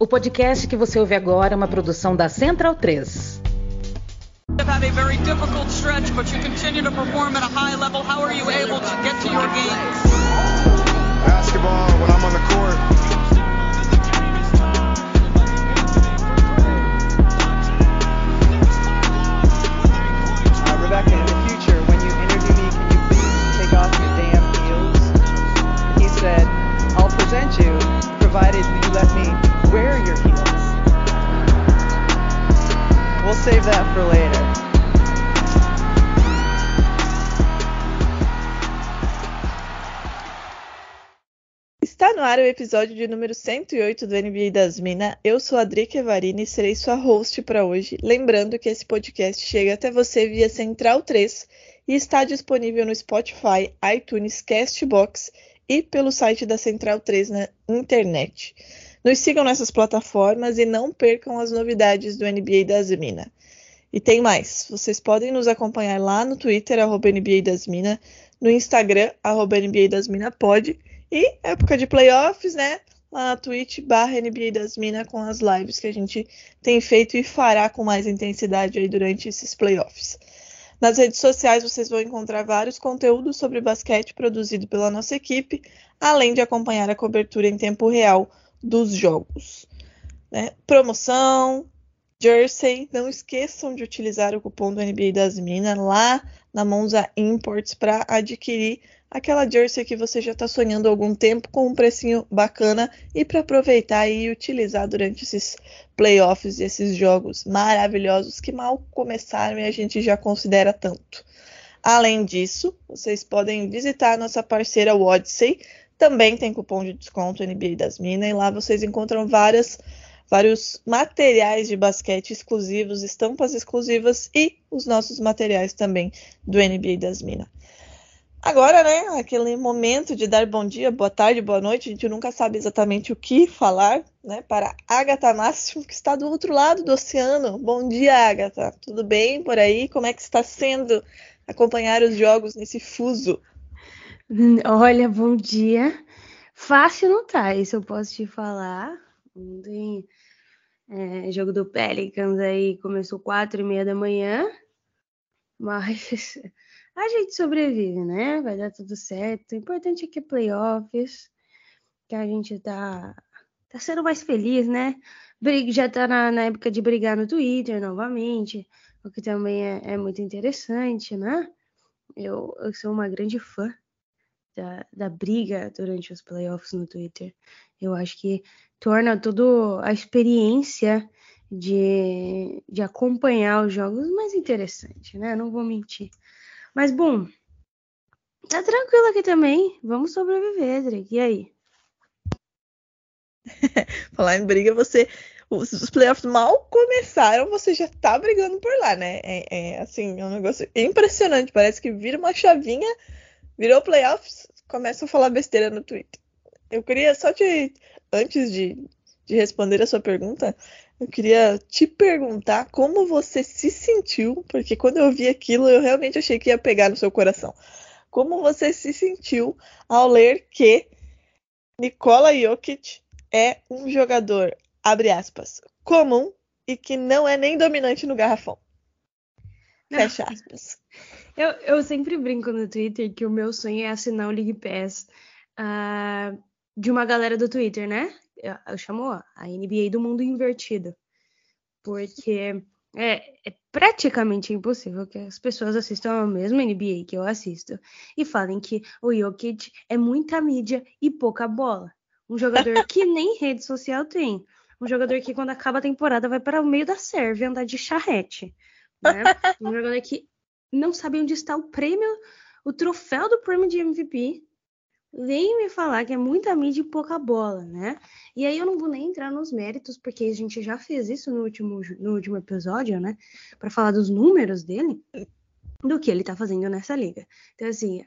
O podcast que você ouve agora é uma produção da Central 3. have had a very difficult stretch, but you continue to perform at a high level. How are you able to get to your games? Basketball, when I'm on the court, Uh, Rebecca, in the future, when you interview me, can you please take off your damn heels? He said, I'll present you, provided you let me save that for later. Está no ar o episódio de número 108 do NBA das Minas. Eu sou a Drica Evarini e serei sua host para hoje. Lembrando que esse podcast chega até você via Central 3 e está disponível no Spotify, iTunes, Castbox e pelo site da Central 3 na internet. Nos sigam nessas plataformas e não percam as novidades do NBA das Minas. E tem mais, vocês podem nos acompanhar lá no Twitter, arroba NBA das Minas, no Instagram, arroba NBA das Minas pode, e época de playoffs, né? Lá na Twitch barra NBA das Minas com as lives que a gente tem feito e fará com mais intensidade aí durante esses playoffs. Nas redes sociais vocês vão encontrar vários conteúdos sobre basquete produzido pela nossa equipe, além de acompanhar a cobertura em tempo real dos jogos. Né? Promoção, Jersey, não esqueçam de utilizar o cupom do NBA das Minas lá na Monza Imports para adquirir aquela jersey que você já está sonhando há algum tempo com um precinho bacana e para aproveitar e utilizar durante esses playoffs e esses jogos maravilhosos que mal começaram e a gente já considera tanto. Além disso, vocês podem visitar nossa parceira Odyssey, também tem cupom de desconto NBA das Minas e lá vocês encontram várias vários materiais de basquete exclusivos, estampas exclusivas e os nossos materiais também do NBA das Minas. Agora, né, aquele momento de dar bom dia, boa tarde, boa noite, a gente nunca sabe exatamente o que falar, né, para Agatha Máximo, que está do outro lado do oceano. Bom dia, Agatha. Tudo bem por aí? Como é que está sendo acompanhar os jogos nesse fuso? Olha, bom dia. Fácil não tá, isso eu posso te falar. Ontem, é, jogo do Pelicans aí começou quatro e meia da manhã, mas a gente sobrevive, né? Vai dar tudo certo. O importante é que é playoffs, que a gente tá, tá sendo mais feliz, né? Já tá na, na época de brigar no Twitter novamente, o que também é, é muito interessante, né? Eu, eu sou uma grande fã da, da briga durante os playoffs no Twitter. Eu acho que torna toda a experiência de, de acompanhar os jogos mais interessante, né? Não vou mentir. Mas, bom, tá tranquilo aqui também. Vamos sobreviver, Drake. E aí? Falar em briga, você. Os, playoffs mal começaram, você já tá brigando por lá, né? É, é assim, é um negócio impressionante. Parece que vira uma chavinha, virou playoffs, começa a falar besteira no Twitter. Eu queria só te. Antes de, de responder a sua pergunta, eu queria te perguntar como você se sentiu, porque quando eu vi aquilo, eu realmente achei que ia pegar no seu coração. Como você se sentiu ao ler que Nikola Jokic é um jogador, abre aspas, comum e que não é nem dominante no garrafão? Fecha aspas. Eu, eu sempre brinco no Twitter que o meu sonho é assinar o League Pass uh, de uma galera do Twitter, né? Eu, eu chamo a NBA do mundo invertido. Porque é, é, praticamente impossível que as pessoas assistam ao mesmo NBA que eu assisto e falem que o Jokic é muita mídia e pouca bola. Um jogador que nem rede social tem. Um jogador que, quando acaba a temporada, vai para o meio da serve andar de charrete. Né? Um jogador que não sabe onde está o prêmio, o troféu do prêmio de MVP. Vem me falar que é muita mídia e pouca bola, né? E aí eu não vou nem entrar nos méritos, porque a gente já fez isso no último, no último episódio, né? Para falar dos números dele, do que ele tá fazendo nessa liga. Então, assim,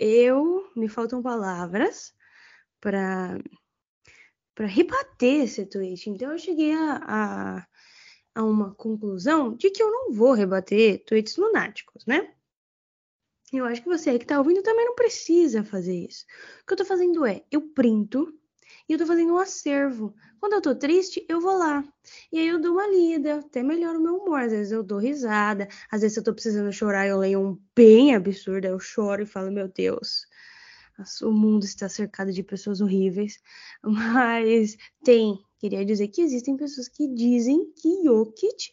eu me faltam palavras para para rebater esse tweet. Então eu cheguei a, a, a, uma conclusão de que eu não vou rebater tweets lunáticos, né? Eu acho que você aí que tá ouvindo também não precisa fazer isso. O que eu tô fazendo é, eu printo E eu tô fazendo um acervo. Quando eu tô triste, eu vou lá. E aí eu dou uma lida, até melhora o meu humor. Às vezes eu dou risada, às vezes eu tô precisando chorar, eu leio um bem absurdo, eu choro e falo, meu Deus, o mundo está cercado de pessoas horríveis. Mas tem, queria dizer que existem pessoas que dizem que Jokic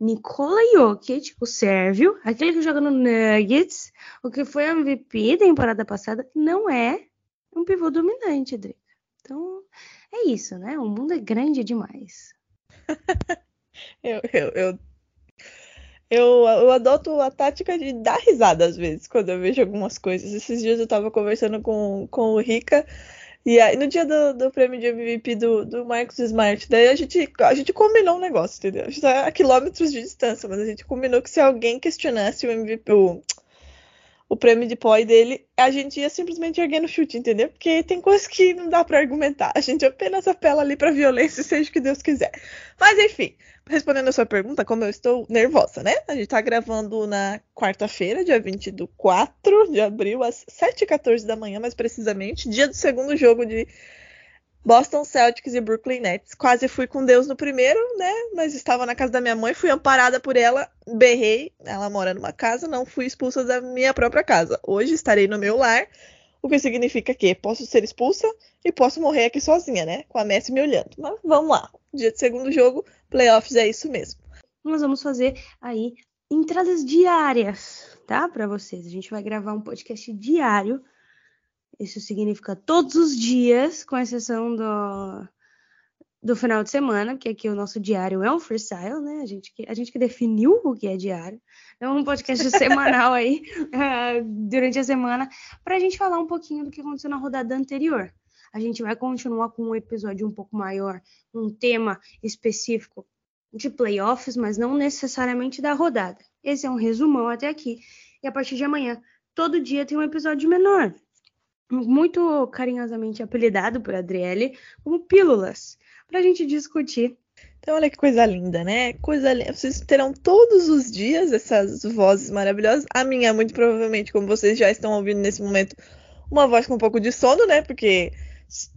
Nikola Jokic, o sérvio, aquele que joga no Nuggets, o que foi MVP da temporada passada, não é um pivô dominante, Drica. Então, é isso, né? O mundo é grande demais. eu, eu, eu, eu, eu adoto a tática de dar risada às vezes quando eu vejo algumas coisas. Esses dias eu tava conversando com, com o Rica e aí, no dia do, do prêmio de MVP do, do Marcos Smart, daí a gente, a gente combinou um negócio, entendeu? A gente tá a quilômetros de distância, mas a gente combinou que se alguém questionasse o MVP, o, o prêmio de POI dele, a gente ia simplesmente erguer no chute, entendeu? Porque tem coisas que não dá para argumentar. A gente apenas apela ali pra violência, seja o que Deus quiser. Mas enfim, respondendo a sua pergunta, como eu estou nervosa, né? A gente tá gravando na quarta-feira, dia 24 de abril, às 7h14 da manhã, mais precisamente, dia do segundo jogo de Boston Celtics e Brooklyn Nets. Quase fui com Deus no primeiro, né? Mas estava na casa da minha mãe, fui amparada por ela, berrei. Ela mora numa casa, não fui expulsa da minha própria casa. Hoje estarei no meu lar, o que significa que posso ser expulsa e posso morrer aqui sozinha, né? Com a Messi me olhando. Mas vamos lá. Dia de segundo jogo, playoffs é isso mesmo. Nós vamos fazer aí entradas diárias, tá? Para vocês. A gente vai gravar um podcast diário isso significa todos os dias, com exceção do, do final de semana, que aqui o nosso diário é um freestyle, né? A gente que, a gente que definiu o que é diário. É um podcast semanal aí, uh, durante a semana, para a gente falar um pouquinho do que aconteceu na rodada anterior. A gente vai continuar com um episódio um pouco maior, um tema específico de playoffs, mas não necessariamente da rodada. Esse é um resumão até aqui. E a partir de amanhã, todo dia tem um episódio menor muito carinhosamente apelidado por Adriele como Pílulas, para a gente discutir. Então, olha que coisa linda, né? Coisa linda. Vocês terão todos os dias essas vozes maravilhosas. A minha, muito provavelmente, como vocês já estão ouvindo nesse momento, uma voz com um pouco de sono, né? Porque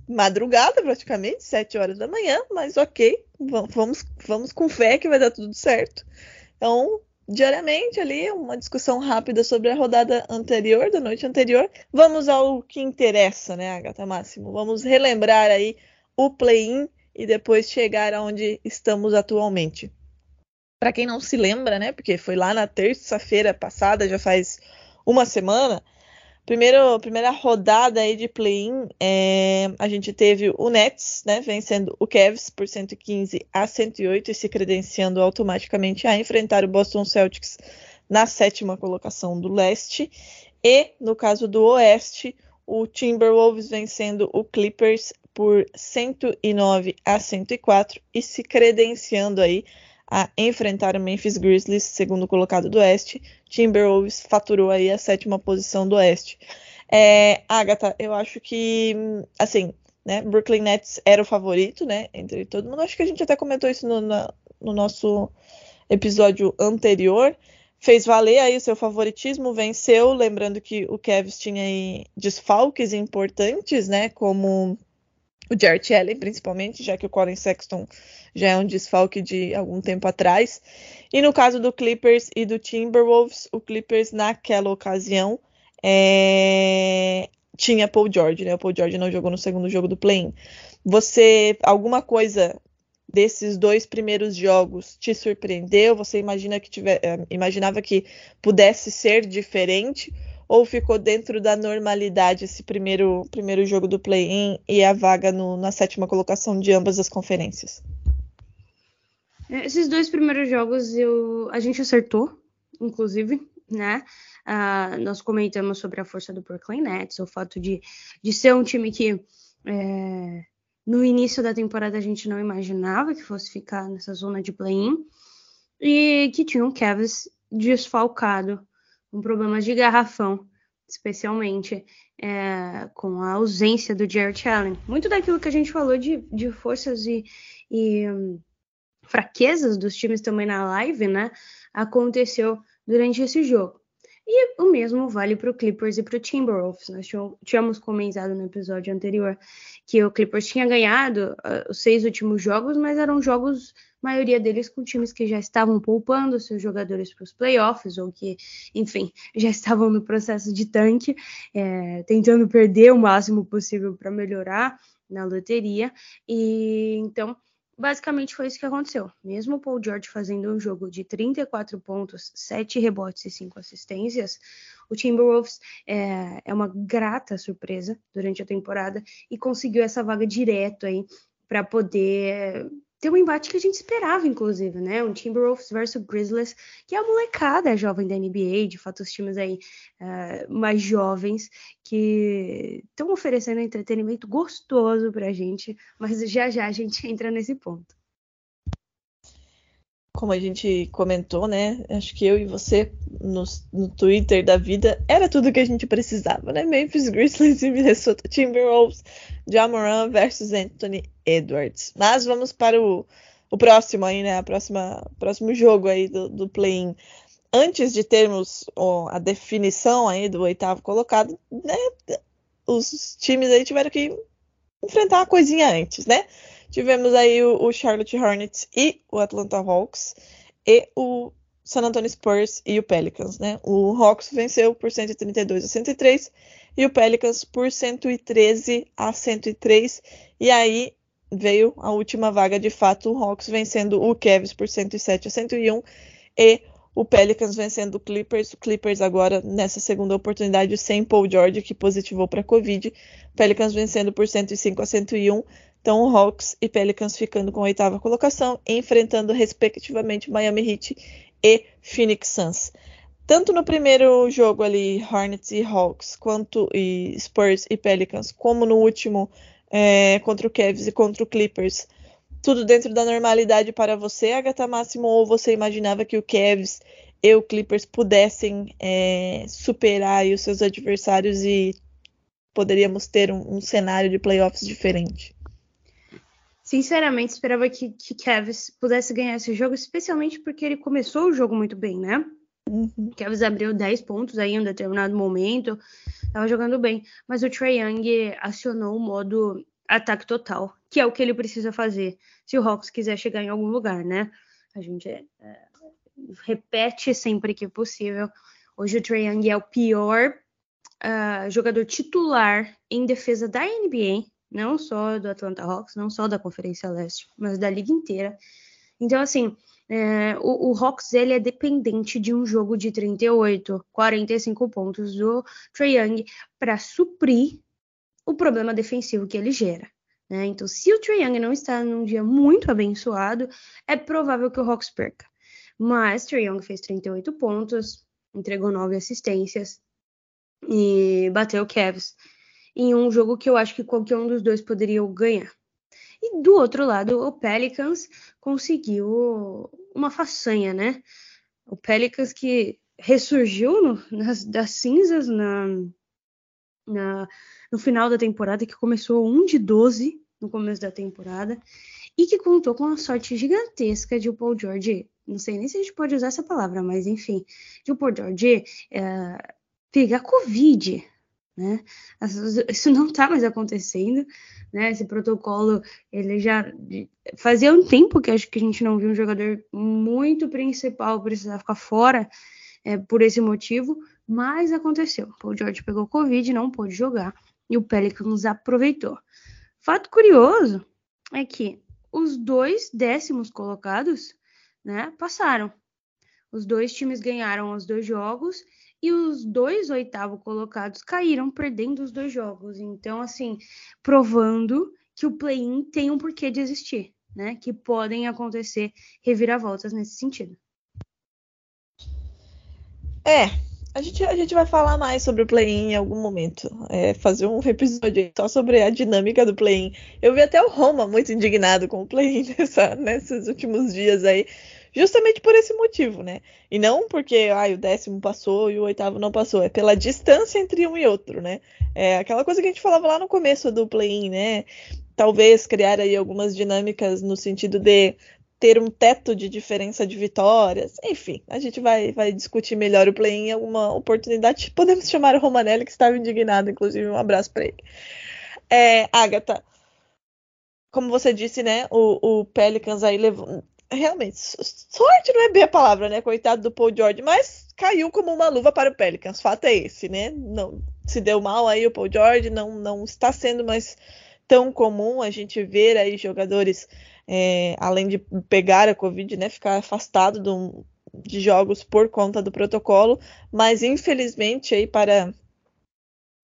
madrugada, praticamente, sete horas da manhã, mas ok, vamos, vamos com fé que vai dar tudo certo. Então, diariamente ali, uma discussão rápida sobre a rodada anterior, da noite anterior. Vamos ao que interessa, né, Agatha Máximo? Vamos relembrar aí o play-in e depois chegar aonde estamos atualmente. Para quem não se lembra, né, porque foi lá na terça-feira passada, já faz uma semana, Primeiro, primeira rodada aí de play-in, é, a gente teve o Nets, né, vencendo o Cavs por 115 a 108 e se credenciando automaticamente a enfrentar o Boston Celtics na sétima colocação do leste. E, no caso do oeste, o Timberwolves vencendo o Clippers por 109 a 104 e se credenciando aí a enfrentar o Memphis Grizzlies, segundo colocado do Oeste. Timberwolves faturou aí a sétima posição do Oeste. É, Agatha, eu acho que, assim, né, Brooklyn Nets era o favorito, né, entre todo mundo. Acho que a gente até comentou isso no, na, no nosso episódio anterior. Fez valer aí o seu favoritismo, venceu, lembrando que o Cavs tinha aí desfalques importantes, né, como o Jarrett Allen, principalmente, já que o Colin Sexton já é um desfalque de algum tempo atrás. E no caso do Clippers e do Timberwolves, o Clippers naquela ocasião é... tinha Paul George, né? O Paul George não jogou no segundo jogo do play-in. Você, alguma coisa desses dois primeiros jogos te surpreendeu? Você imagina que tiver, eh, imaginava que pudesse ser diferente? Ou ficou dentro da normalidade esse primeiro, primeiro jogo do play-in e a vaga no, na sétima colocação de ambas as conferências? Esses dois primeiros jogos eu, a gente acertou, inclusive, né? Uh, nós comentamos sobre a força do Brooklyn Nets, o fato de, de ser um time que é, no início da temporada a gente não imaginava que fosse ficar nessa zona de play-in e que tinha um Cavs desfalcado com problemas de garrafão, especialmente é, com a ausência do Jared Allen. Muito daquilo que a gente falou de, de forças e, e um, fraquezas dos times também na live, né? Aconteceu durante esse jogo. E o mesmo vale para o Clippers e para o Timberwolves. Nós tínhamos comentado no episódio anterior que o Clippers tinha ganhado uh, os seis últimos jogos, mas eram jogos, maioria deles com times que já estavam poupando seus jogadores para os playoffs, ou que, enfim, já estavam no processo de tanque, é, tentando perder o máximo possível para melhorar na loteria. E então basicamente foi isso que aconteceu. Mesmo o Paul George fazendo um jogo de 34 pontos, 7 rebotes e 5 assistências, o Timberwolves é, é uma grata surpresa durante a temporada e conseguiu essa vaga direto aí para poder ter um embate que a gente esperava, inclusive, né? Um Timberwolves versus Grizzlies, que é a molecada jovem da NBA, de fato, os times aí uh, mais jovens que estão oferecendo entretenimento gostoso pra gente, mas já já a gente entra nesse ponto como a gente comentou, né? Acho que eu e você no, no Twitter da vida era tudo que a gente precisava, né? Memphis Grizzlies e Minnesota Timberwolves, Jamoran versus Anthony Edwards. Mas vamos para o, o próximo aí, né? A próxima próximo jogo aí do, do play-in. Antes de termos a definição aí do oitavo colocado, né? Os times aí tiveram que enfrentar uma coisinha antes, né? Tivemos aí o, o, Charlotte Hornets e o Atlanta Hawks e o San Antonio Spurs e o Pelicans, né? O Hawks venceu por 132 a 103 e o Pelicans por 113 a 103. E aí veio a última vaga de fato, o Hawks vencendo o Cavs por 107 a 101 e o Pelicans vencendo o Clippers. O Clippers agora nessa segunda oportunidade sem Paul George que positivou para Covid. Pelicans vencendo por 105 a 101. Então, Hawks e Pelicans ficando com a oitava colocação, enfrentando respectivamente Miami Heat e Phoenix Suns. Tanto no primeiro jogo ali, Hornets e Hawks, quanto e Spurs e Pelicans, como no último é, contra o Cavs e contra o Clippers, tudo dentro da normalidade para você, Agatha Máximo, ou você imaginava que o Cavs e o Clippers pudessem é, superar os seus adversários e poderíamos ter um, um cenário de playoffs diferente? Sinceramente, esperava que, que Cavs pudesse ganhar esse jogo, especialmente porque ele começou o jogo muito bem, né? Uhum. Cavs abriu 10 pontos aí em um determinado momento, estava jogando bem, mas o Trae Young acionou o modo ataque total, que é o que ele precisa fazer se o Hawks quiser chegar em algum lugar, né? A gente é, é, repete sempre que possível. Hoje o Trae Young é o pior uh, jogador titular em defesa da NBA não só do Atlanta Hawks, não só da Conferência Leste, mas da liga inteira. Então, assim, é, o, o, Hawks ele é dependente de um jogo de 38, 45 pontos do Trae Young para suprir o problema defensivo que ele gera. Né? Então, se o Trae Young não está num dia muito abençoado, é provável que o Hawks perca. Mas Trae Young fez 38 pontos, entregou 9 assistências e bateu o Cavs em um jogo que eu acho que qualquer um dos dois poderia ganhar. E do outro lado, o Pelicans conseguiu uma façanha, né? O Pelicans que ressurgiu no, nas, das cinzas na, na, no final da temporada, que começou 1 de 12 no começo da temporada, e que contou com a sorte gigantesca de o Paul George, não sei nem se a gente pode usar essa palavra, mas enfim, de o Paul George é, pegar Covid né? Isso não está mais acontecendo, né? Esse protocolo, ele já fazia um tempo que acho que a gente não viu um jogador muito principal precisar ficar fora é, por esse motivo, mas aconteceu. O George pegou Covid, não pôde jogar e o Pelicans aproveitou. Fato curioso é que os dois décimos colocados, né, passaram. Os dois times ganharam os dois jogos e os dois oitavo colocados caíram perdendo os dois jogos. Então, assim, provando que o play-in tem um porquê de existir, né? Que podem acontecer reviravoltas nesse sentido. É, a gente, a gente vai falar mais sobre o play-in em algum momento. É, fazer um episódio só sobre a dinâmica do play-in. Eu vi até o Roma muito indignado com o play-in nesses últimos dias aí justamente por esse motivo, né? E não porque ai, o décimo passou e o oitavo não passou, é pela distância entre um e outro, né? É aquela coisa que a gente falava lá no começo do play-in, né? Talvez criar aí algumas dinâmicas no sentido de ter um teto de diferença de vitórias. Enfim, a gente vai, vai discutir melhor o play em alguma oportunidade. Podemos chamar o Romanelli, que estava indignado, inclusive. Um abraço para ele. É, Agatha, como você disse, né? O, o Pelicans aí levou. Realmente, sorte não é bem a palavra, né? Coitado do Paul George, mas caiu como uma luva para o Pelicans. Fato é esse, né? Não se deu mal aí o Paul George, não, não está sendo mais tão comum a gente ver aí jogadores, é, além de pegar a Covid, né? Ficar afastado do, de jogos por conta do protocolo, mas infelizmente aí para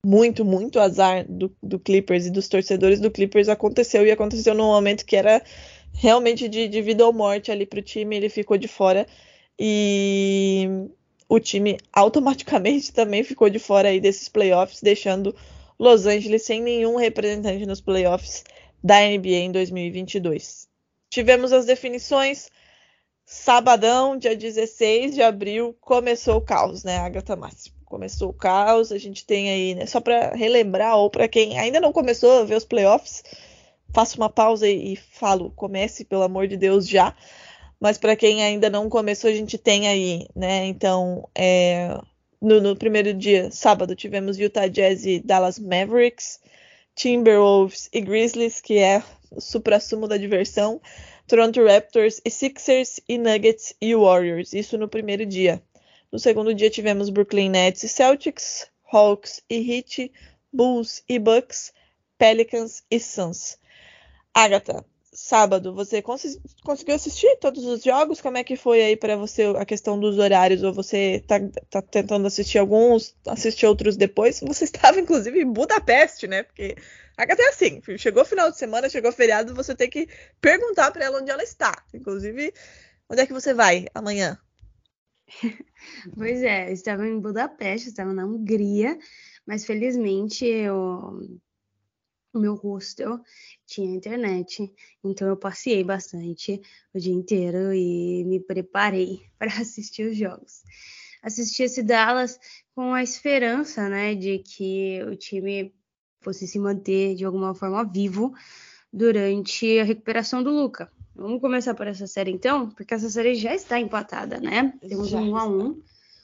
muito, muito azar do, do, Clippers e dos torcedores do Clippers aconteceu e aconteceu num momento que era realmente de, de vida ou morte ali para o time, ele ficou de fora e o time automaticamente também ficou de fora aí desses playoffs, deixando Los Angeles sem nenhum representante nos playoffs da NBA em 2022. Tivemos as definições. Sabadão, dia 16 de abril, começou o caos, né, Agatha Máximo? Começou o caos, a gente tem aí, né, só para relembrar, ou para quem ainda não começou a ver os playoffs, faço uma pausa e, e falo, comece, pelo amor de Deus, já. Mas para quem ainda não começou, a gente tem aí, né? Então, é, no, no, primeiro dia, sábado, tivemos Utah Jazz e Dallas Mavericks, Timberwolves e Grizzlies, que é supra-sumo da diversão, Toronto Raptors e Sixers e Nuggets e Warriors. Isso no primeiro dia. No segundo dia tivemos Brooklyn Nets e Celtics, Hawks e Heat, Bulls e Bucks, Pelicans e Suns. Agatha, sábado, você cons conseguiu assistir todos os jogos? Como é que foi aí para você a questão dos horários? Ou você tá, tá, tentando assistir alguns, assistir outros depois? Você estava, inclusive, em Budapeste, né? Porque Agatha é assim, chegou final de semana, chegou feriado, você tem que perguntar para ela onde ela está. Inclusive, onde é que você vai amanhã? Pois é, eu estava em Budapeste, estava na Hungria, mas felizmente eu o meu hostel tinha internet, então eu passei bastante o dia inteiro e me preparei para assistir os jogos. Assisti esse Dallas com a esperança, né, de que o time fosse se manter de alguma forma vivo durante a recuperação do Luca. Vamos começar por essa série então, porque essa série já está empatada, né? Temos já um a um. O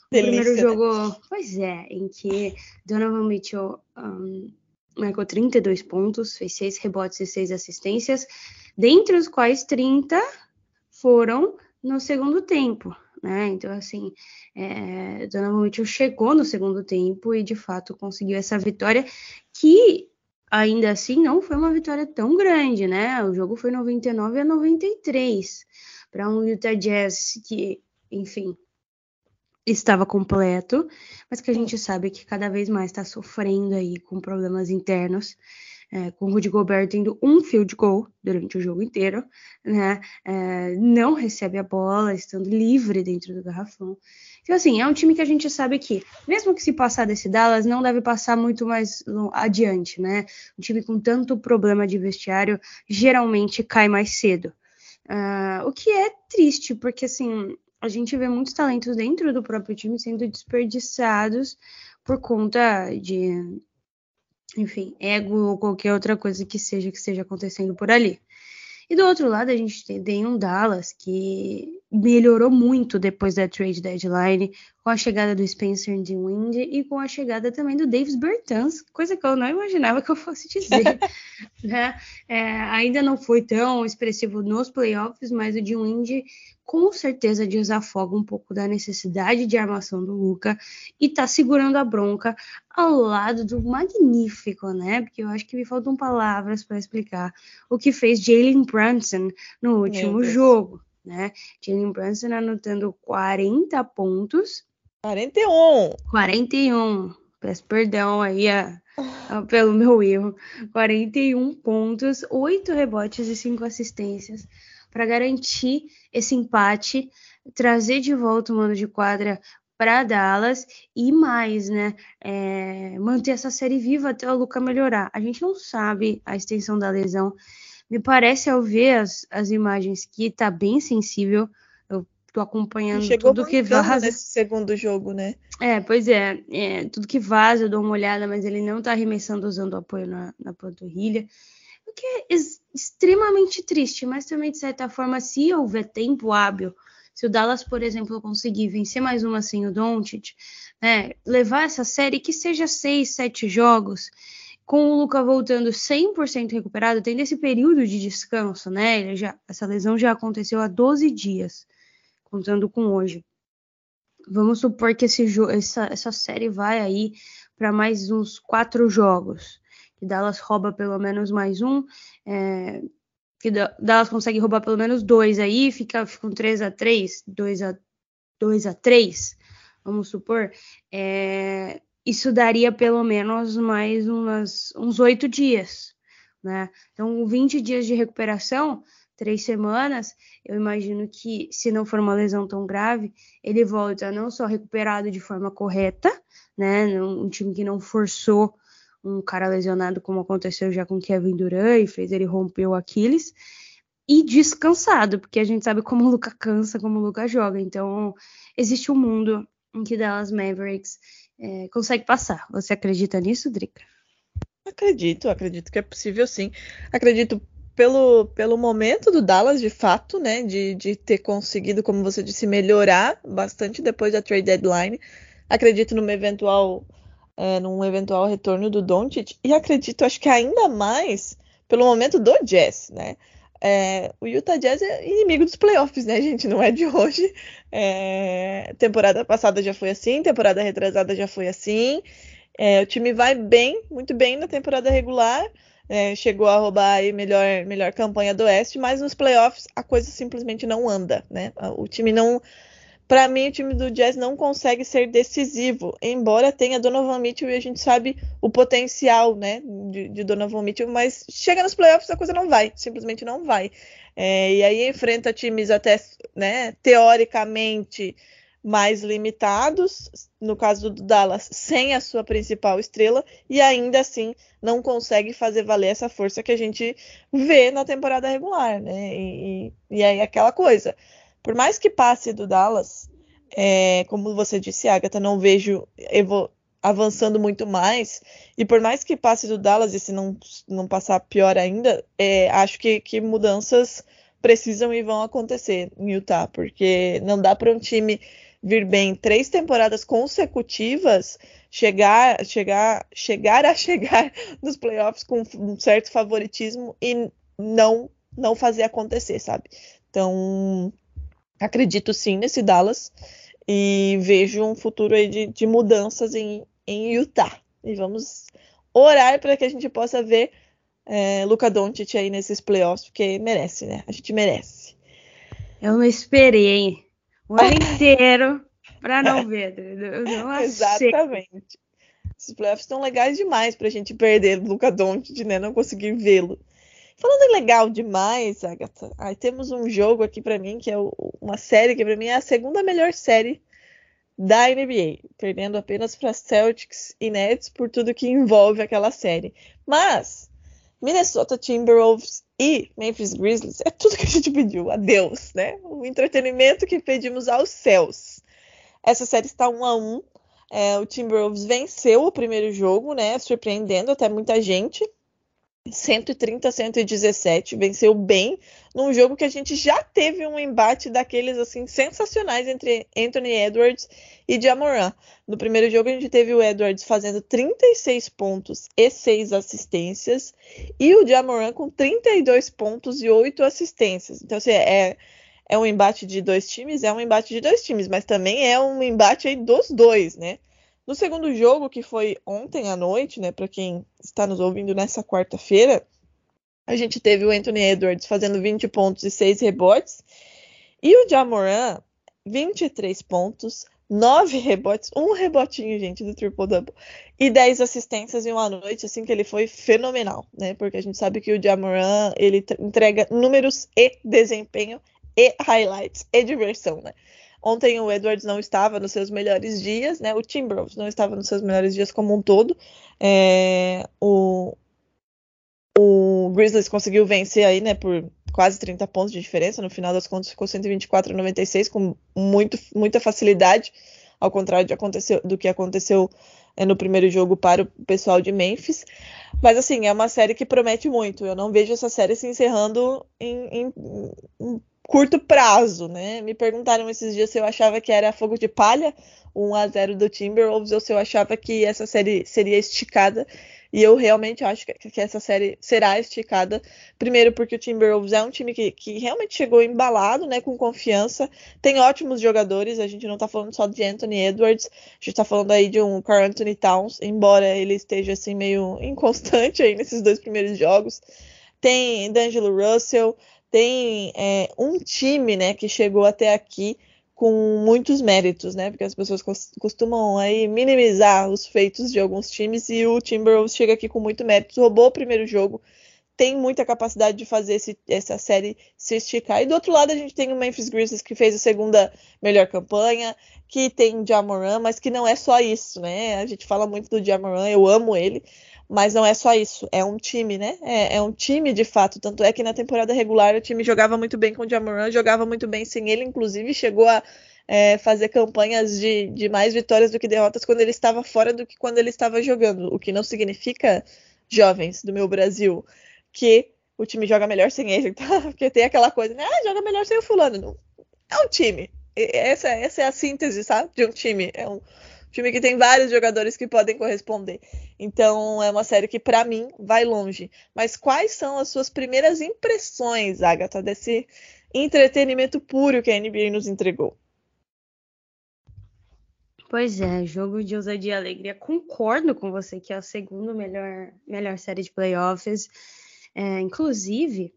primeiro né? jogo, pois é, em que Donovan Mitchell um, marcou 32 pontos, fez 6 rebotes e 6 assistências, dentre os quais 30 foram no segundo tempo. Né? Então, assim, é, Donovan Mitchell chegou no segundo tempo e de fato conseguiu essa vitória, que ainda assim não foi uma vitória tão grande, né? O jogo foi 99 a 93 para um Utah Jazz que, enfim, estava completo, mas que a gente sabe que cada vez mais está sofrendo aí com problemas internos, é, com o Rudy Gobert tendo um field goal durante o jogo inteiro, né? É, não recebe a bola, estando livre dentro do garrafão. Então, assim, é um time que a gente sabe que, mesmo que se passar desse Dallas, não deve passar muito mais adiante, né? Um time com tanto problema de vestiário geralmente cai mais cedo. Uh, o que é triste, porque assim, a gente vê muitos talentos dentro do próprio time sendo desperdiçados por conta de, enfim, ego ou qualquer outra coisa que seja que esteja acontecendo por ali. E do outro lado, a gente tem um Dallas que melhorou muito depois da trade deadline, com a chegada do Spencer Dinwiddie e com a chegada também do Davis Bertans, coisa que eu não imaginava que eu fosse dizer. né? é, ainda não foi tão expressivo nos playoffs, mas o Dinwiddie com certeza desafoga um pouco da necessidade de armação do Luca e tá segurando a bronca ao lado do magnífico, né? Porque eu acho que me faltam palavras para explicar o que fez Jalen Brunson no último jogo, né? Jalen Brunson anotando 40 pontos. 41! 41. Peço perdão aí a, a, pelo meu erro. 41 pontos, 8 rebotes e 5 assistências para garantir esse empate, trazer de volta o mando de quadra para Dallas e mais, né? É, manter essa série viva até o Luca melhorar. A gente não sabe a extensão da lesão. Me parece, ao ver as, as imagens, que tá bem sensível. Tô acompanhando tudo que vaza. nesse segundo jogo, né? É, pois é, é, Tudo que vaza, eu dou uma olhada, mas ele não tá arremessando usando o apoio na, na panturrilha o que é extremamente triste, mas também, de certa forma, se houver tempo hábil, se o Dallas, por exemplo, conseguir vencer mais uma sem o Doncic, né, levar essa série que seja seis, sete jogos, com o Luca voltando 100% recuperado, tendo esse período de descanso, né? Ele já, essa lesão já aconteceu há 12 dias, contando com hoje. Vamos supor que esse essa, essa série vai aí para mais uns quatro jogos. Que Dallas rouba pelo menos mais um. É, que Dallas consegue roubar pelo menos dois aí, fica, fica um 3 a 3 2 a 2 a 3 vamos supor. É, isso daria pelo menos mais umas, uns oito dias, né? Então, 20 dias de recuperação, três semanas, eu imagino que, se não for uma lesão tão grave, ele volta não só recuperado de forma correta, né? Um time que não forçou um cara lesionado, como aconteceu já com Kevin Durant e fez ele romper o Aquiles, e descansado, porque a gente sabe como o Luca cansa, como o Luca joga. Então, existe um mundo em que Dallas Mavericks é, consegue passar. Você acredita nisso, Drica? Acredito, acredito que é possível sim. Acredito pelo, pelo momento do Dallas, de fato, né? De, de ter conseguido, como você disse, melhorar bastante depois da trade deadline. Acredito numa eventual, é, num eventual retorno do Doncic e acredito, acho que ainda mais pelo momento do Jazz, né? É, o Utah Jazz é inimigo dos playoffs, né, gente? Não é de hoje. É, temporada passada já foi assim, temporada retrasada já foi assim. É, o time vai bem, muito bem na temporada regular. É, chegou a roubar a melhor, melhor campanha do Oeste, mas nos playoffs a coisa simplesmente não anda, né? O time não para mim, o time do Jazz não consegue ser decisivo, embora tenha Donovan Mitchell e a gente sabe o potencial né, de, de Donovan Mitchell, mas chega nos playoffs a coisa não vai, simplesmente não vai. É, e aí enfrenta times até né, teoricamente mais limitados, no caso do Dallas, sem a sua principal estrela, e ainda assim não consegue fazer valer essa força que a gente vê na temporada regular, né? E, e, e aí aquela coisa por mais que passe do Dallas, é, como você disse, Agatha, não vejo avançando muito mais. E por mais que passe do Dallas, e se não, não passar pior ainda, é, acho que, que mudanças precisam e vão acontecer em Utah, porque não dá para um time vir bem três temporadas consecutivas, chegar, chegar, chegar a chegar nos playoffs com um certo favoritismo e não não fazer acontecer, sabe? Então, acredito sim nesse Dallas e vejo um futuro aí de, de mudanças em, em Utah. E vamos orar para que a gente possa ver é, Luca Doncic aí nesses playoffs, porque merece, né? A gente merece. Eu não esperei o ano inteiro para não ver. Eu não Exatamente. Esses playoffs estão legais demais para a gente perder Luca Doncic, né? Não conseguir vê-lo. Falando em legal demais, Agatha, aí temos um jogo aqui para mim que é uma série que para mim é a segunda melhor série da NBA, perdendo apenas para Celtics e Nets por tudo que envolve aquela série. Mas Minnesota Timberwolves e Memphis Grizzlies é tudo que a gente pediu a Deus, né? O entretenimento que pedimos aos céus. Essa série está um a um. É, o Timberwolves venceu o primeiro jogo, né? Surpreendendo até muita gente. 130 a 117, venceu bem num jogo que a gente já teve um embate daqueles assim sensacionais entre Anthony Edwards e Jamoran. No primeiro jogo a gente teve o Edwards fazendo 36 pontos e 6 assistências e o Jamoran com 32 pontos e 8 assistências. Então assim, é é um embate de dois times, é um embate de dois times, mas também é um embate aí dos dois, né? No segundo jogo, que foi ontem à noite, né, para quem está nos ouvindo nessa quarta-feira, a gente teve o Anthony Edwards fazendo 20 pontos e 6 rebotes, e o Jamoran 23 pontos, 9 rebotes, um rebotinho, gente, do triple-double, e 10 assistências em uma noite, assim que ele foi fenomenal, né? Porque a gente sabe que o Jamoran, ele entrega números e desempenho e highlights e diversão, né? Ontem o Edwards não estava nos seus melhores dias, né? O Timberwolves não estava nos seus melhores dias como um todo. É, o, o Grizzlies conseguiu vencer aí, né, por quase 30 pontos de diferença. No final das contas ficou 124 a 96 com muito, muita facilidade, ao contrário do que aconteceu é, no primeiro jogo para o pessoal de Memphis. Mas assim, é uma série que promete muito. Eu não vejo essa série se encerrando em, em, em curto prazo, né? Me perguntaram esses dias se eu achava que era fogo de palha, 1 a 0 do Timberwolves, ou se eu achava que essa série seria esticada. E eu realmente acho que, essa série será esticada. Primeiro, porque o Timberwolves é um time que, que realmente chegou embalado, né? Com confiança. Tem ótimos jogadores. A gente não tá falando só de Anthony Edwards. A gente tá falando aí de um Carl Anthony Towns, embora ele esteja assim meio inconstante aí nesses dois primeiros jogos. Tem D'Angelo Russell, tem é, um time, né, que chegou até aqui com muitos méritos, né? Porque as pessoas costumam aí minimizar os feitos de alguns times e o Timberwolves chega aqui com muito mérito, roubou o primeiro jogo, tem muita capacidade de fazer esse, essa série se esticar. E do outro lado a gente tem o Memphis Grizzlies que fez a segunda melhor campanha, que tem Jamoran, mas que não é só isso, né? A gente fala muito do Jamoran, eu amo ele, mas não é só isso, é um time, né? É, é, um time de fato. Tanto é que na temporada regular o time jogava muito bem com o Jamoran, jogava muito bem sem ele, inclusive chegou a é, fazer campanhas de, de mais vitórias do que derrotas quando ele estava fora do que quando ele estava jogando. O que não significa, jovens do meu Brasil, que o time joga melhor sem ele, tá? Porque tem aquela coisa, né? Ah, joga melhor sem o fulano. Não. É um time. Essa, essa é a síntese, sabe? De um time. É um time que tem vários jogadores que podem corresponder. Então é uma série que, para mim, vai longe. Mas quais são as suas primeiras impressões, Agatha, desse entretenimento puro que a NBA nos entregou? Pois é, jogo de ousadia e alegria. Concordo com você que é a segunda melhor, melhor série de playoffs. É, inclusive,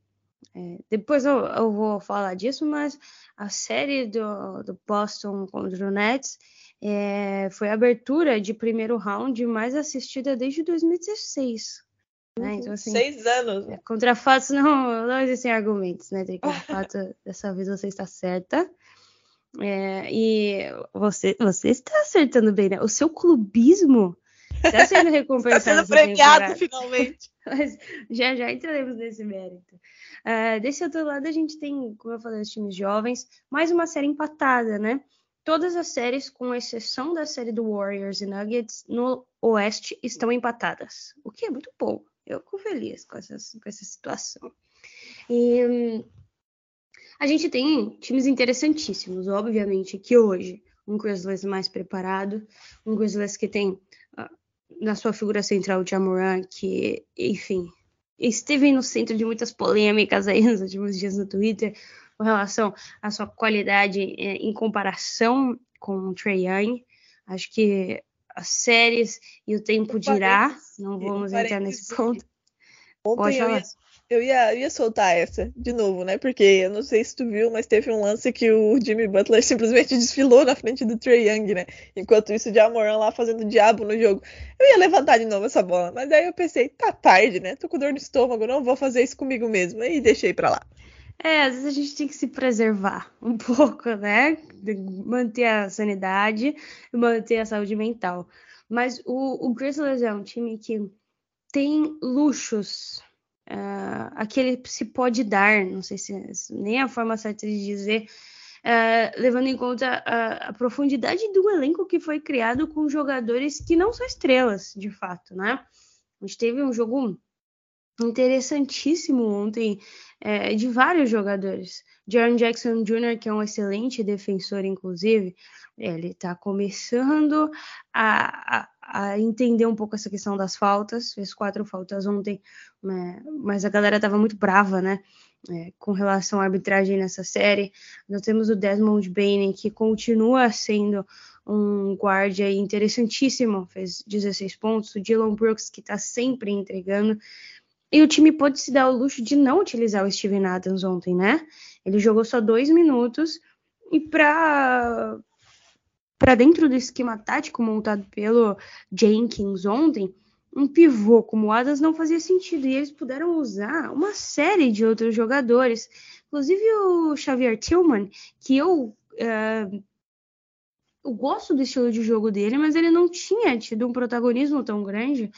é, depois eu, eu, vou falar disso, mas a série do, do Boston contra o Nets é, foi a abertura de primeiro round mais assistida desde 2016. Né? Então, assim, Seis anos. É, contra fatos não, não existem argumentos, né? De fato, dessa vez você está certa. É, e você, você está acertando bem, né? O seu clubismo está sendo recompensado. está sendo premiado, finalmente. Mas já já entraremos nesse mérito. Uh, desse outro lado, a gente tem, como eu falei, os times jovens, mais uma série empatada, né? Todas as séries, com exceção da série do Warriors e Nuggets, no Oeste estão empatadas, o que é muito bom. Eu fico feliz com, essas, com essa situação. E hum, a gente tem times interessantíssimos, obviamente, que hoje um Grizzlies mais preparado, um Grizzlies que tem na sua figura central o Jamoran, que, enfim, esteve no centro de muitas polêmicas aí nos últimos dias no Twitter com relação à sua qualidade eh, em comparação com o Trey Young. Acho que as séries e o tempo dirá, não vamos entrar nesse ponto. Ontem Pode falar. Eu ia, eu ia soltar essa de novo, né? Porque eu não sei se tu viu, mas teve um lance que o Jimmy Butler simplesmente desfilou na frente do Trey Young, né? Enquanto isso, o Jamoran lá fazendo diabo no jogo. Eu ia levantar de novo essa bola, mas aí eu pensei, tá tarde, né? Tô com dor no estômago, não vou fazer isso comigo mesmo. E deixei pra lá. É, às vezes a gente tem que se preservar um pouco, né? Manter a sanidade manter a saúde mental. Mas o, o Grizzlies é um time que tem luxos uh, a que ele se pode dar, não sei se nem a forma certa de dizer, uh, levando em conta a, a, profundidade do elenco que foi criado com jogadores que não são estrelas, de fato, né? A gente teve um jogo interessantíssimo ontem é, de vários jogadores. Jaron Jackson Jr., que é um excelente defensor, inclusive, ele está começando a, a, a, entender um pouco essa questão das faltas. Fez quatro faltas ontem, né? mas a galera estava muito brava, né? É, com relação à arbitragem nessa série. Nós temos o Desmond Bain, que continua sendo um guarda interessantíssimo, fez 16 pontos. O Dylan Brooks, que está sempre entregando. E o time pode se dar o luxo de não utilizar o Steven Adams ontem, né? Ele jogou só dois minutos e para para dentro do esquema tático montado pelo Jenkins ontem, um pivô como o Adams não fazia sentido e eles puderam usar uma série de outros jogadores, inclusive o Xavier Tillman, que eu uh, eu gosto do estilo de jogo dele, mas ele não tinha tido um protagonismo tão grande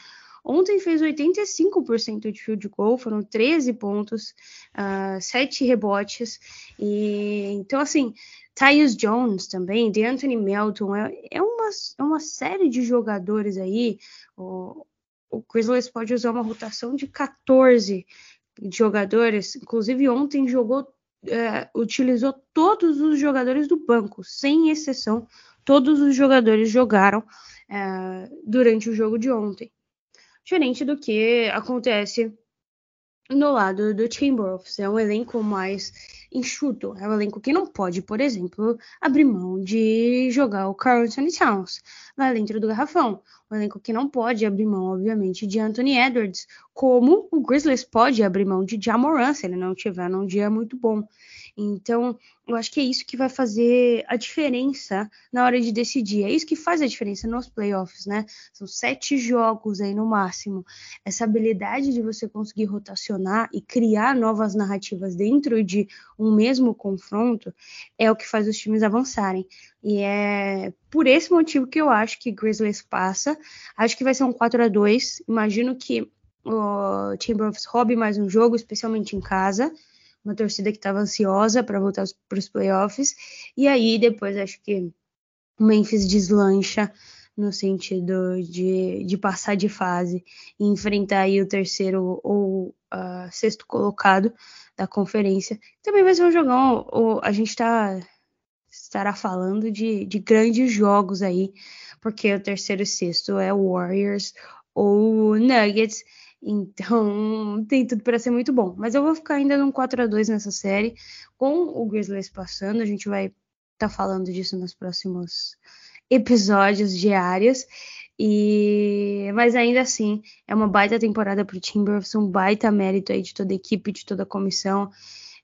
Ontem fez 85% de field goal, foram 13 pontos, uh, ah, 7 rebotes. E então, assim, Tyus Jones também, de Anthony Melton, é, é, uma, é uma série de jogadores aí. O, o Grizzlies pode usar uma rotação de 14 jogadores. Inclusive, ontem jogou, é, utilizou todos os jogadores do banco, sem exceção. Todos os jogadores jogaram é, durante o jogo de ontem. Diferente do que acontece no lado do Timberwolves. É um elenco mais enxuto. É um elenco que não pode, por exemplo, abrir mão de jogar o Carl Anthony Towns lá dentro do garrafão. Um elenco que não pode abrir mão, obviamente, de Anthony Edwards, como o Grizzlies pode abrir mão de Jamoran se ele não tiver num dia muito bom. Então, eu acho que é isso que vai fazer a diferença na hora de decidir. É isso que faz a diferença nos playoffs, né? São sete jogos aí no máximo. Essa habilidade de você conseguir rotacionar e criar novas narrativas dentro de um mesmo confronto é o que faz os times avançarem. E é por esse motivo que eu acho que Grizzlies passa. Acho que vai ser um 4 a 2 Imagino que o Timberwolves roube mais um jogo, especialmente em casa uma torcida que estava ansiosa para voltar para os playoffs. E aí depois acho que o Memphis deslancha no sentido de, de passar de fase e enfrentar aí o terceiro ou uh, sexto colocado da conferência. Também vai ser um jogão. Ou a gente tá, estará falando de, de grandes jogos aí, porque o terceiro e sexto é Warriors ou Nuggets. Então, tem tudo para ser muito bom. Mas eu vou ficar ainda num 4 a 2 nessa série, com o Grizzlies passando. A gente vai estar tá falando disso nos próximos episódios diários. E mas ainda assim, é uma baita temporada para o Timberwolves, um baita mérito aí de toda a equipe, de toda a comissão.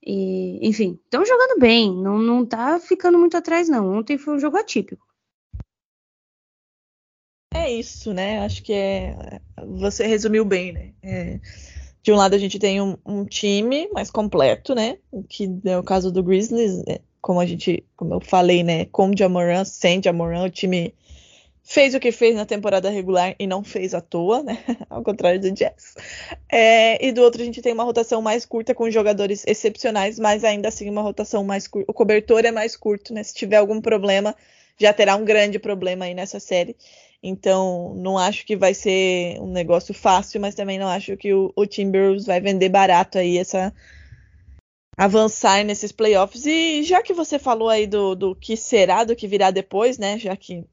E, enfim, estão jogando bem, não, não tá ficando muito atrás, não. Ontem foi um jogo atípico. É isso, né? Acho que é. Você resumiu bem, né? É, de um lado a gente tem um, um, time mais completo, né? Que é o caso do Grizzlies, né? como a gente, como eu falei, né? Com Jamoran, sem Jamoran, o time fez o que fez na temporada regular e não fez à toa, né? Ao contrário do Jazz. É, e do outro a gente tem uma rotação mais curta com jogadores excepcionais, mas ainda assim uma rotação mais curta. O cobertor é mais curto, né? Se tiver algum problema, já terá um grande problema aí nessa série. Então, não acho que vai ser um negócio fácil, mas também não acho que o, o Timberwolves vai vender barato aí essa avançar nesses playoffs. E já que você falou aí do, do que será, do que virá depois, né? Já que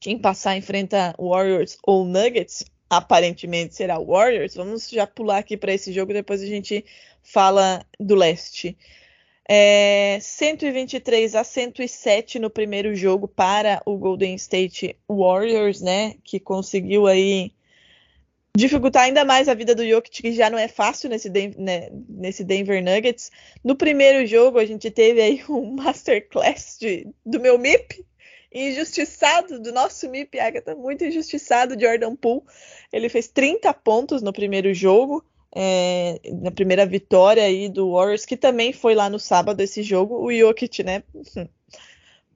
quem passar enfrenta Warriors ou Nuggets, aparentemente será Warriors. Vamos já pular aqui para esse jogo, depois a gente fala do leste. É, 123 a 107 no primeiro jogo para o Golden State Warriors, né? Que conseguiu aí dificultar ainda mais a vida do Jokic, que já não é fácil nesse, né, nesse Denver Nuggets. No primeiro jogo, a gente teve aí um masterclass de, do meu MIP, injustiçado, do nosso MIP, Agatha, muito injustiçado, Jordan Poole. Ele fez 30 pontos no primeiro jogo é, na primeira vitória aí do Warriors, que também foi lá no sábado esse jogo, o Jokic, né?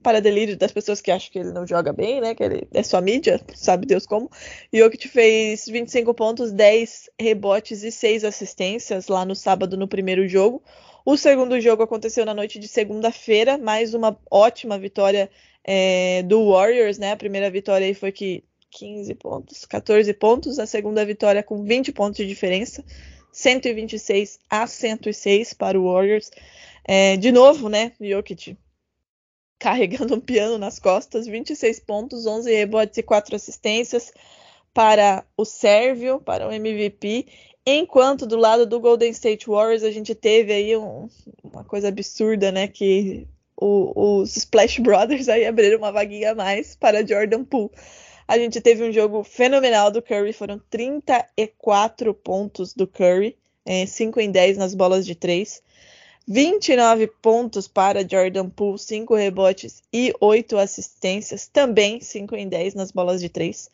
Para delírio das pessoas que acham que ele não joga bem, né? Que ele é só mídia, sabe Deus como. Jokic fez 25 pontos, 10 rebotes e 6 assistências lá no sábado no primeiro jogo. O segundo jogo aconteceu na noite de segunda-feira, mais uma ótima vitória é, do Warriors, né? A primeira vitória aí foi que 15 pontos, 14 pontos. A segunda vitória com 20 pontos de diferença, 126 a 106 para o Warriors. É, de novo, né, Jokic carregando um piano nas costas, 26 pontos, 11 rebotes e 4 assistências para o Sérvio, para o MVP. Enquanto do lado do Golden State Warriors a gente teve aí um, uma coisa absurda, né, que o, os Splash Brothers aí abriram uma vaguinha a mais para Jordan Poole. A gente teve um jogo fenomenal do Curry, foram 34 pontos do Curry, é, 5 em 10 nas bolas de 3. 29 pontos para Jordan Poole, 5 rebotes e 8 assistências, também 5 em 10 nas bolas de 3.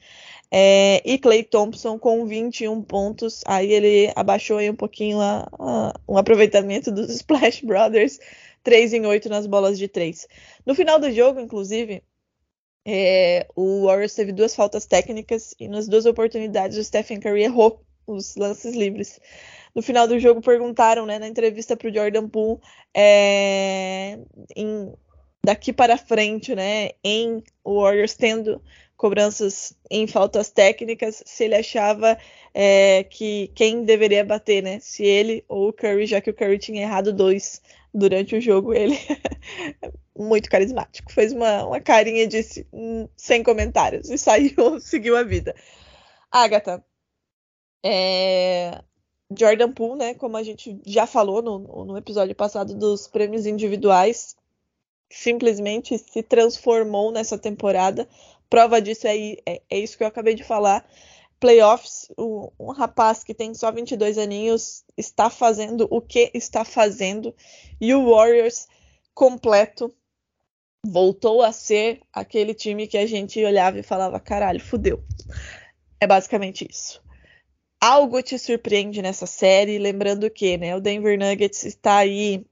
É, e Clay Thompson com 21 pontos, aí ele abaixou aí um pouquinho a, a, um aproveitamento dos Splash Brothers, 3 em 8 nas bolas de 3. No final do jogo, inclusive, É, o Warriors teve duas faltas técnicas e nas duas oportunidades o Stephen Curry errou os lances livres. No final do jogo perguntaram, né, na entrevista para o Jordan Poole, é, em, daqui para frente, né, em Warriors tendo cobranças em faltas técnicas, se ele achava é, que quem deveria bater, né? Se ele ou o Curry, já que o Curry tinha errado dois durante o jogo, ele muito carismático. Fez uma, uma carinha de hum, sem comentários e saiu, seguiu a vida. Agatha, é, Jordan Poole, né? Como a gente já falou no, no episódio passado dos prêmios individuais, simplesmente se transformou nessa temporada. Prova disso é, é, é isso que eu acabei de falar. Playoffs, um, um, rapaz que tem só 22 aninhos está fazendo o que está fazendo e o Warriors completo voltou a ser aquele time que a gente olhava e falava: caralho, fudeu. É basicamente isso. Algo te surpreende nessa série, lembrando que né, o Denver Nuggets está aí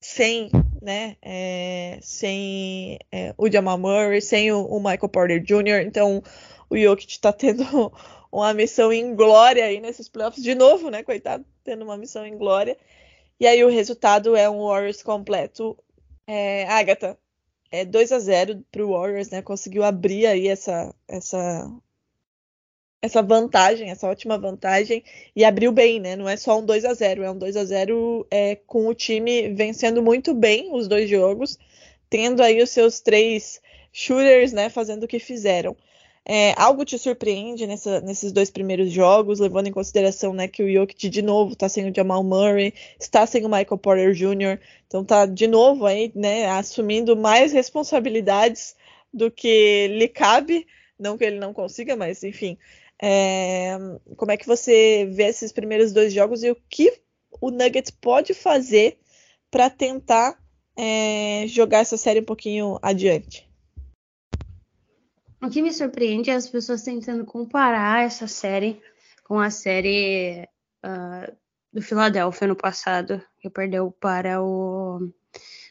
sem né? É, sem é, o Jamal Murray, sem o, o, Michael Porter Jr. Então o Jokic está tendo uma missão em glória aí nesses playoffs de novo, né? Coitado, tendo uma missão em glória. E aí o resultado é um Warriors completo. É, Agatha, é 2 a 0 para o Warriors, né? Conseguiu abrir aí essa, essa essa vantagem, essa ótima vantagem, e abriu bem, né? Não é só um 2 a 0 é um 2 a 0 é, com o time vencendo muito bem os dois jogos, tendo aí os seus três shooters, né, fazendo o que fizeram. É, algo te surpreende nessa, nesses dois primeiros jogos, levando em consideração né, que o Jokic de novo está sem o Jamal Murray, está sem o Michael Porter Jr., então está de novo aí, né, assumindo mais responsabilidades do que lhe cabe, não que ele não consiga, mas enfim, é, como é que você vê esses primeiros dois jogos e o que o Nuggets pode fazer para tentar é, jogar essa série um pouquinho adiante? O que me surpreende é as pessoas tentando comparar essa série com a série uh, do Philadelphia no passado, que perdeu para o,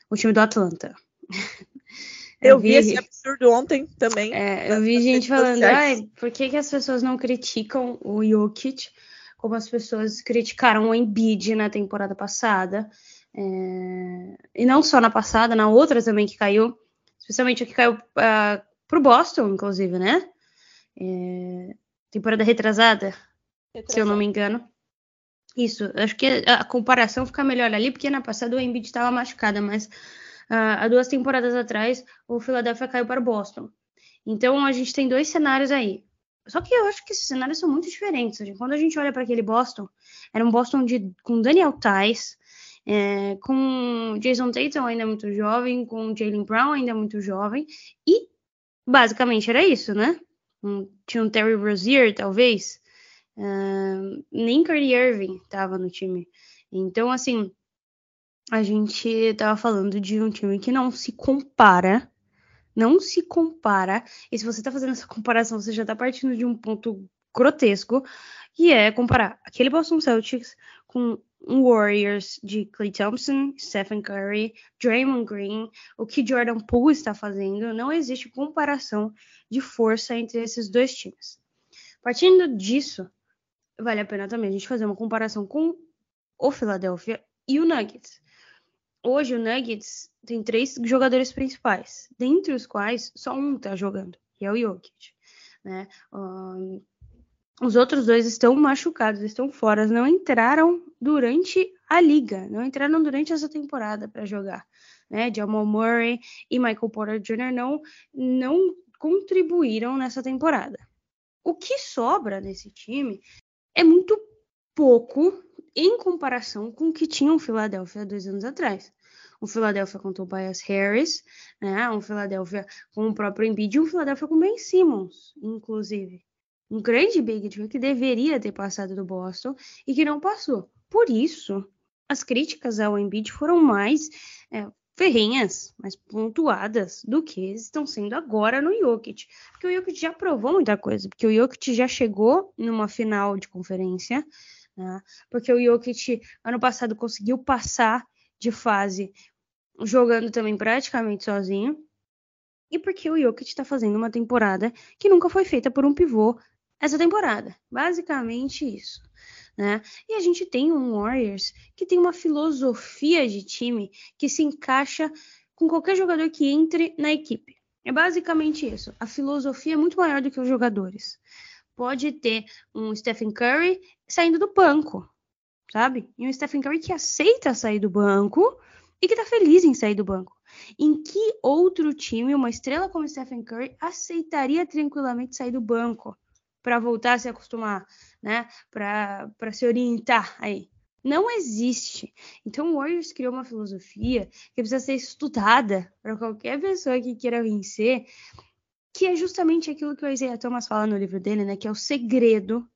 o time do Atlanta. Eu, vi, esse absurdo ontem também. É, eu vi gente falando, ai, por que, que as pessoas não criticam o Jokic como as pessoas criticaram o Embiid na temporada passada? É, e não só na passada, na outra também que caiu, especialmente a que caiu uh, pro Boston, inclusive, né? É, temporada retrasada, retrasada, se eu não me engano. Isso, acho que a comparação fica melhor ali, porque na passada o Embiid estava machucada, mas Uh, há duas temporadas atrás, o Philadelphia caiu para o Boston. Então a gente tem dois cenários aí. Só que eu acho que esses cenários são muito diferentes. Quando a gente olha para aquele Boston, era um Boston de, com Daniel Tice, é, com Jason Tatum ainda muito jovem, com Jalen Brown ainda muito jovem, e basicamente era isso, né? Um, tinha um Terry Rozier, talvez. Uh, nem Kyrie Irving estava no time. Então, assim, a gente estava falando de um time que não se compara, não se compara. E se você está fazendo essa comparação, você já está partindo de um ponto grotesco, que é comparar aquele Boston Celtics com Warriors de Clay Thompson, Stephen Curry, Draymond Green, o que Jordan Poole está fazendo. Não existe comparação de força entre esses dois times. Partindo disso, vale a pena também a gente fazer uma comparação com o Philadelphia e o Nuggets hoje o Nuggets tem três jogadores principais, dentre os quais só um tá jogando, que é o Jokic, né? Um, os outros dois estão machucados, estão fora, não entraram durante a liga, não entraram durante essa temporada para jogar, né? Jamal Murray e Michael Porter Jr. não não contribuíram nessa temporada. O que sobra nesse time é muito pouco em comparação com o que tinha o Philadelphia dois anos atrás um Philadelphia com Tobias Harris, né? Um Philadelphia com o próprio Embiid e um Philadelphia com Ben Simmons, inclusive. Um grande Big Three que deveria ter passado do Boston e que não passou. Por isso, as críticas ao Embiid foram mais é, ferrenhas, mais pontuadas do que estão sendo agora no Jokic. Porque o Jokic já provou muita coisa, porque o Jokic já chegou numa final de conferência, né? porque o Jokic ano passado conseguiu passar de fase jogando também praticamente sozinho. e porque o Jokic está fazendo uma temporada que nunca foi feita por um pivô essa temporada. Basicamente isso. Né? E a gente tem um Warriors que tem uma filosofia de time que se encaixa com qualquer jogador que entre na equipe. É basicamente isso. A filosofia é muito maior do que os jogadores. Pode ter um Stephen Curry saindo do banco, sabe? E um Stephen Curry que aceita sair do banco e que tá feliz em sair do banco. Em que outro time, uma estrela como Stephen Curry, aceitaria tranquilamente sair do banco para voltar a se acostumar, né? Para se orientar aí. Não existe. Então, o Warriors criou uma filosofia que precisa ser estudada para qualquer pessoa que queira vencer, que é justamente aquilo que o Isaiah Thomas fala no livro dele, né? Que é o segredo,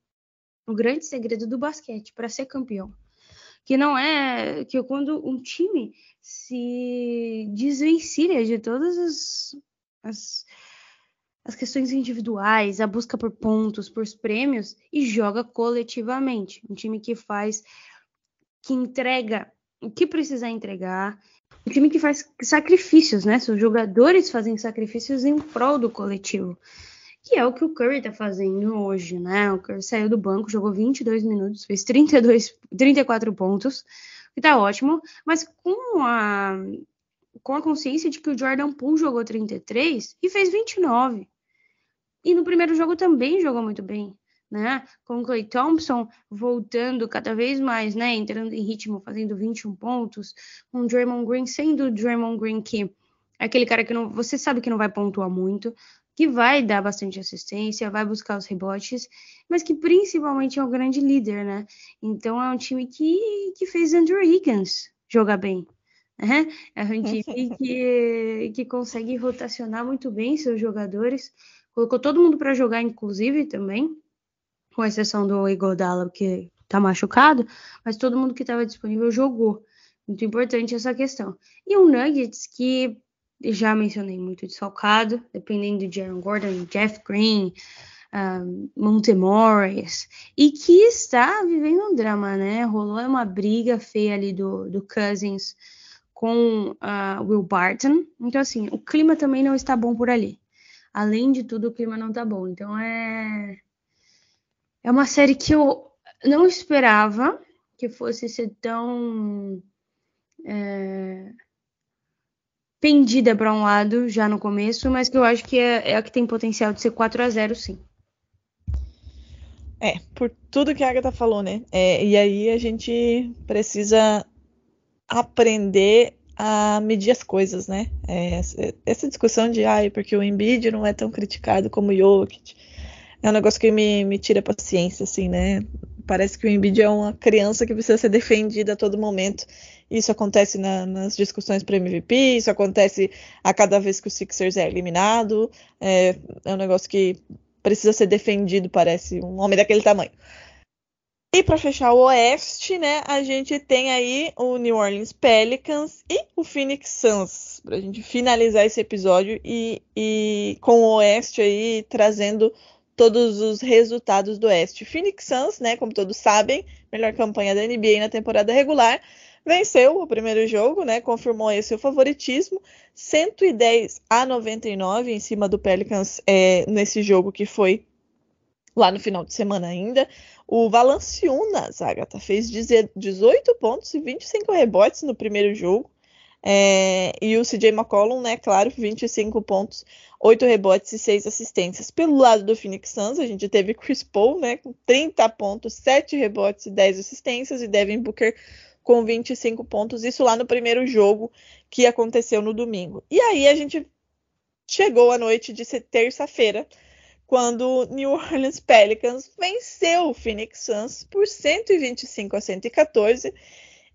o grande segredo do basquete para ser campeão. Que não é que quando um time se desvencilha de todas as, as, as questões individuais, a busca por pontos, por prêmios e joga coletivamente. Um time que faz, que entrega o que precisa entregar, um time que faz sacrifícios, né? Os jogadores fazem sacrifícios em prol do coletivo. Que é o que o Curry tá fazendo hoje, né? O Curry saiu do banco, jogou 22 minutos, fez 32, 34 pontos, que tá ótimo, mas com a, com a consciência de que o Jordan Poole jogou 33 e fez 29. E no primeiro jogo também jogou muito bem, né? Com o Clay Thompson voltando cada vez mais, né? Entrando em ritmo, fazendo 21 pontos, com o Draymond Green sendo o Draymond Green que é aquele cara que não, você sabe que não vai pontuar muito, que vai dar bastante assistência, vai buscar os rebotes, mas que principalmente é um grande líder, né? Então é um time que, que fez Andrew Higgins jogar bem. Né? É um time que, que consegue rotacionar muito bem seus jogadores, colocou todo mundo para jogar, inclusive também, com exceção do Igodala, que tá machucado, mas todo mundo que estava disponível jogou. Muito importante essa questão. E o Nuggets, que já mencionei muito desfalcado, dependendo de Aaron Gordon, Jeff Green, um, Monte Morris, e que está vivendo um drama, né? Rolou uma briga feia ali do, do Cousins com uh, Will Barton. Então, assim, o clima também não está bom por ali. Além de tudo, o clima não está bom. Então, é. É uma série que eu não esperava que fosse ser tão. É pendida para um lado já no começo, mas que eu acho que é, é a que tem potencial de ser 4 a 0 sim. É, por tudo que a Agatha falou, né? É, e aí a gente precisa aprender a medir as coisas, né? É, essa discussão de, ai, porque o Embiid não é tão criticado como o Jokic, é um negócio que me, me tira a paciência, assim, né? Parece que o Embiid é uma criança que precisa ser defendida a todo momento. Isso acontece na, nas discussões para MVP, isso acontece a cada vez que o Sixers é eliminado. É, é um negócio que precisa ser defendido, parece um homem daquele tamanho. E para fechar o Oeste, né, a gente tem aí o New Orleans Pelicans e o Phoenix Suns, para a gente finalizar esse episódio e, e com o Oeste aí trazendo todos os resultados do Oeste. Phoenix Suns, né, como todos sabem, melhor campanha da NBA na temporada regular, venceu o primeiro jogo, né, confirmou esse seu favoritismo, 110 a 99 em cima do Pelicans é, nesse jogo que foi lá no final de semana ainda. O Valanciunas, Agatha, fez 18 pontos e 25 rebotes no primeiro jogo. É, e o CJ McCollum, né, claro, 25 pontos, 8 rebotes e 6 assistências. Pelo lado do Phoenix Suns, a gente teve Chris Paul, né, com 30 pontos, 7 rebotes e 10 assistências, e Devin Booker com 25 pontos, isso lá no primeiro jogo que aconteceu no domingo. E aí a gente chegou à noite de terça-feira, quando New Orleans Pelicans venceu o Phoenix Suns por 125 a 114.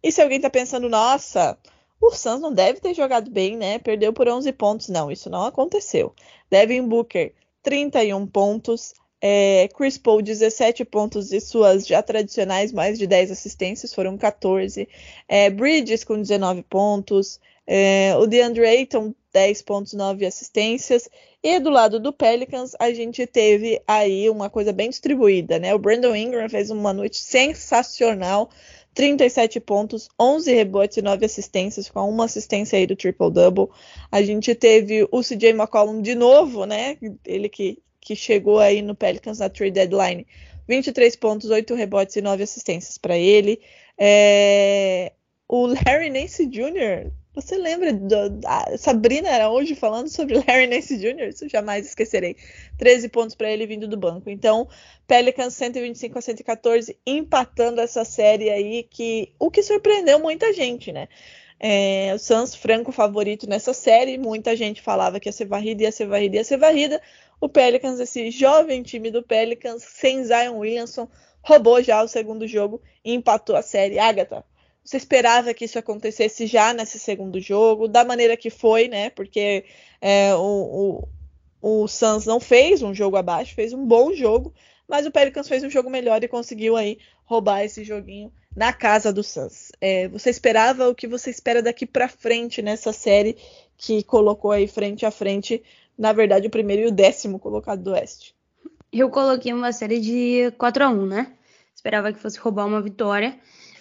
E se alguém está pensando, nossa, o Suns não deve ter jogado bem, né? Perdeu por 11 pontos. Não, isso não aconteceu. Devin Booker, 31 pontos. É, Chris Paul, 17 pontos e suas já tradicionais mais de 10 assistências, foram 14. É, Bridges com 19 pontos. É, o DeAndre Ayton, 10 pontos, 9 assistências. E do lado do Pelicans, a gente teve aí uma coisa bem distribuída, né? O Brandon Ingram fez uma noite sensacional, 37 pontos, 11 rebotes e 9 assistências, com uma assistência aí do triple-double. A gente teve o CJ McCollum de novo, né? Ele que, que chegou aí no Pelicans na trade deadline. 23 pontos, 8 rebotes e 9 assistências para ele. É... O Larry Nance Jr., você lembra da Sabrina era hoje falando sobre Larry Nance Jr.? Isso jamais esquecerei. 13 pontos para ele vindo do banco. Então, Pelicans 125 a 114, empatando essa série aí, que o que surpreendeu muita gente, né? É, o Suns franco favorito nessa série, muita gente falava que ia ser varrida, ia ser varrida, ia ser varrida. O Pelicans, esse jovem time do Pelicans, sem Zion Williamson, roubou já o segundo jogo e empatou a série. Agatha, você esperava que isso acontecesse já nesse segundo jogo, da maneira que foi, né? Porque é, o, o, o Suns não fez um jogo abaixo, fez um bom jogo, mas o Pelicans fez um jogo melhor e conseguiu aí roubar esse joguinho na casa do Suns. É, você esperava o que você espera daqui para frente nessa série que colocou aí frente a frente, na verdade, o primeiro e o décimo colocado do Oeste? Eu coloquei uma série de 4 a 1 né? Esperava que fosse roubar uma vitória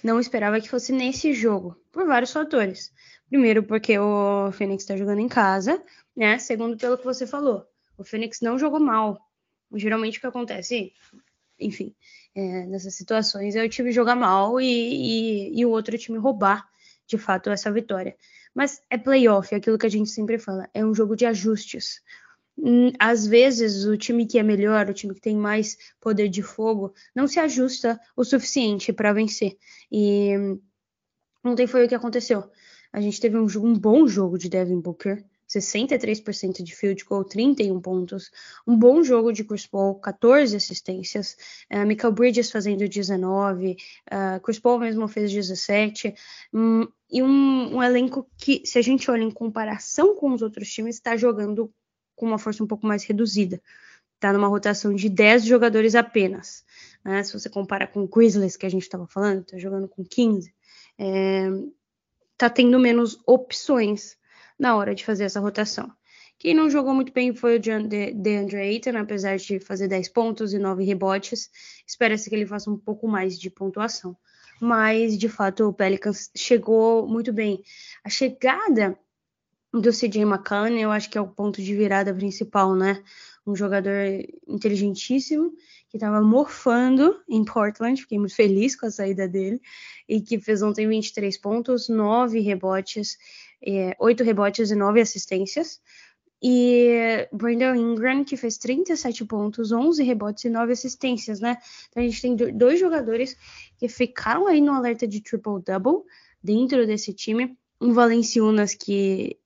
não esperava que fosse nesse jogo, por vários fatores. Primeiro, porque o Phoenix está jogando em casa, né? Segundo, pelo que você falou, o Phoenix não jogou mal. Geralmente o que acontece, enfim, é, nessas situações é o time jogar mal e, e, e o outro time roubar, de fato, essa vitória. Mas é playoff, é aquilo que a gente sempre fala, é um jogo de ajustes. Hum, às vezes o time que é melhor, o time que tem mais poder de fogo, não se ajusta o suficiente para vencer. E ontem foi o que aconteceu. A gente teve um, um bom jogo de Devin Booker, 63% de field goal, 31 pontos. Um bom jogo de Chris Paul, 14 assistências. Uh, Michael Bridges fazendo 19. Uh, eh, Chris Paul mesmo fez 17. Um, e um, um, elenco que, se a gente olha em comparação com os outros times, está jogando com uma força um pouco mais reduzida. Está numa rotação de 10 jogadores apenas. Né? Se você compara com o Grizzlies, que a gente estava falando, está jogando com 15. É, tá tendo menos opções na hora de fazer essa rotação. Quem não jogou muito bem foi o DeAndre Ayton, apesar de fazer 10 pontos e 9 rebotes. Espera-se que ele faça um pouco mais de pontuação. Mas, de fato, o Pelicans chegou muito bem. A chegada do CJ McCollum, eu acho que é o ponto de virada principal, né? Um jogador inteligentíssimo que estava morfando em Portland, fiquei muito feliz com a saída dele, e que fez ontem 23 pontos, 9 rebotes, é, 8 rebotes e 9 assistências. E Brandon Ingram, que fez 37 pontos, 11 rebotes e 9 assistências, né? Então a gente tem dois jogadores que ficaram aí no alerta de triple-double dentro desse time. Um Valenciunas que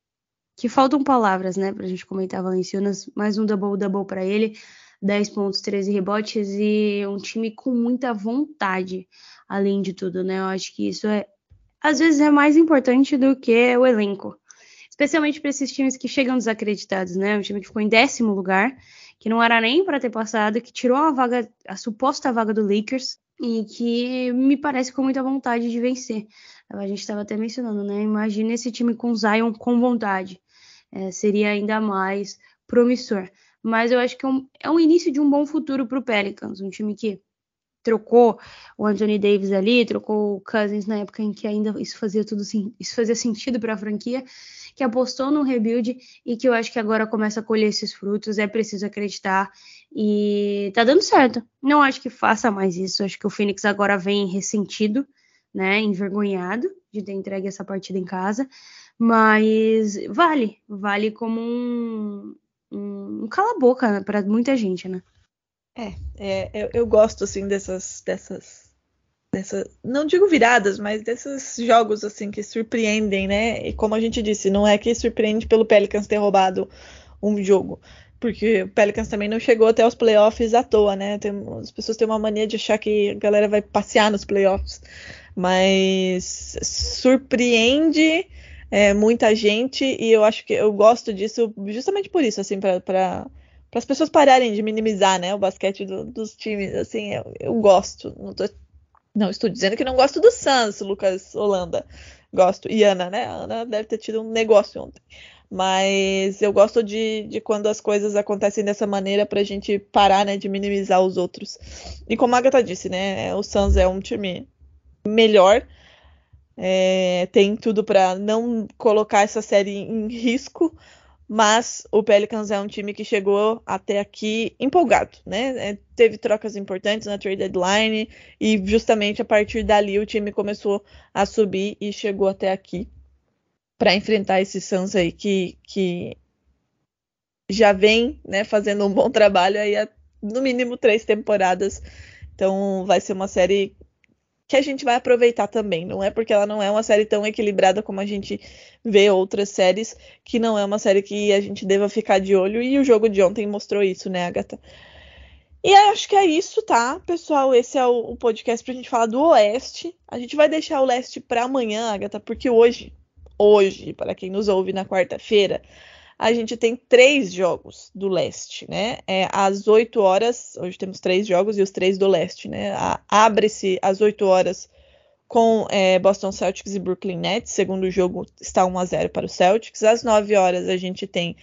que faltam palavras, né, pra gente comentar Valenciunas, mais um double-double para ele, 10 pontos, 13 rebotes e um time com muita vontade, além de tudo, né? Eu acho que isso é às vezes é mais importante do que o elenco. Especialmente para esses times que chegam desacreditados, né? Um time que ficou em décimo lugar, que não era nem para ter passado, que tirou a vaga, a suposta vaga do Lakers e que me parece com muita vontade de vencer. A gente estava até mencionando, né? Imagina esse time com Zion com vontade é, seria ainda mais promissor. Mas eu acho que é um, é um início de um bom futuro para o Pelicans, um time que trocou o Anthony Davis ali, trocou o Cousins na época em que ainda isso fazia tudo isso fazia sentido para a franquia, que apostou no rebuild e que eu acho que agora começa a colher esses frutos, é preciso acreditar e tá dando certo. Não acho que faça mais isso, acho que o Phoenix agora vem ressentido, né, envergonhado de ter entregue essa partida em casa, mas vale, vale como um, um, cala-boca para muita gente, né? É, é eu, eu, gosto assim dessas, dessas, dessas, não digo viradas, mas desses jogos assim que surpreendem, né? E como a gente disse, não é que surpreende pelo Pelicans ter roubado um jogo, porque o Pelicans também não chegou até os playoffs à toa, né? Tem, as pessoas têm uma mania de achar que a galera vai passear nos playoffs, mas surpreende é, muita gente e eu acho que eu gosto disso justamente por isso, assim, para para as pessoas pararem de minimizar, né, o basquete do, dos times, assim, eu, eu gosto. Não, tô, não, estou dizendo que não gosto do Suns, Lucas Holanda. Gosto. E Ana, né? A Ana deve ter tido um negócio ontem. Mas eu gosto de, de quando as coisas acontecem dessa maneira pra gente parar, né, de minimizar os outros. E como a Agatha disse, né, o Suns é um time melhor. É, tem tudo para não colocar essa série em risco, mas o Pelicans é um time que chegou até aqui empolgado, né? É, teve trocas importantes na trade deadline e justamente a partir dali o time começou a subir e chegou até aqui para enfrentar esse Suns aí que, que já vem né, fazendo um bom trabalho aí há no mínimo três temporadas. Então vai ser uma série que a gente vai aproveitar também. Não é porque ela não é uma série tão equilibrada como a gente vê outras séries, que não é uma série que a gente deva ficar de olho. E o jogo de ontem mostrou isso, né, Agatha? E acho que é isso, tá, pessoal? Esse é o, podcast pra gente falar do Oeste. A gente vai deixar o Leste para amanhã, Agatha, porque hoje, hoje, para quem nos ouve na quarta-feira, a gente tem três jogos do leste, né? É, às 8 horas, hoje temos três jogos e os três do leste, né? Abre-se às 8 horas com é, Boston Celtics e Brooklyn Nets. Segundo jogo está 1 a 0 para o Celtics. Às 9 horas a gente tem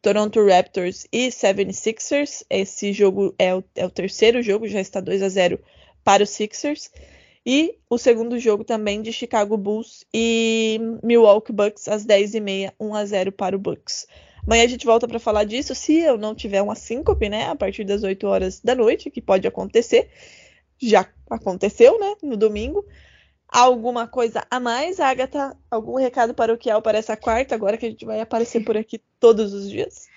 Toronto Raptors e 76ers. Esse jogo é o, é o terceiro jogo, já está 2 a 0 para os Sixers. E o segundo jogo também de Chicago Bulls e Milwaukee Bucks às 10h30, 1 a 0 para o Bucks. Amanhã a gente volta para falar disso, se eu não tiver uma síncope, né, a partir das 8 horas da noite, que pode acontecer. Já aconteceu, né, no domingo. Alguma coisa a mais, Agatha? Algum recado paroquial para essa quarta, agora que a gente vai aparecer por aqui todos os dias?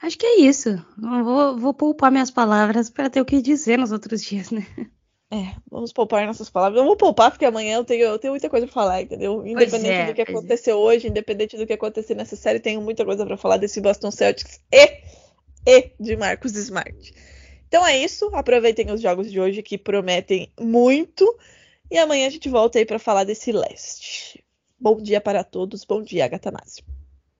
Acho que é isso. Vou, vou poupar minhas palavras para ter o que dizer nos outros dias, né? É, vamos poupar nossas palavras. Eu vou poupar porque amanhã eu tenho, eu tenho muita coisa pra falar, entendeu? Independente é, do que é. aconteceu é. hoje, independente do que acontecer nessa série, tenho muita coisa para falar desse Boston Celtics e, e de Marcos Smart. Então é isso. Aproveitem os jogos de hoje que prometem muito. E amanhã a gente volta aí para falar desse leste. Bom dia para todos. Bom dia, Gatanásio.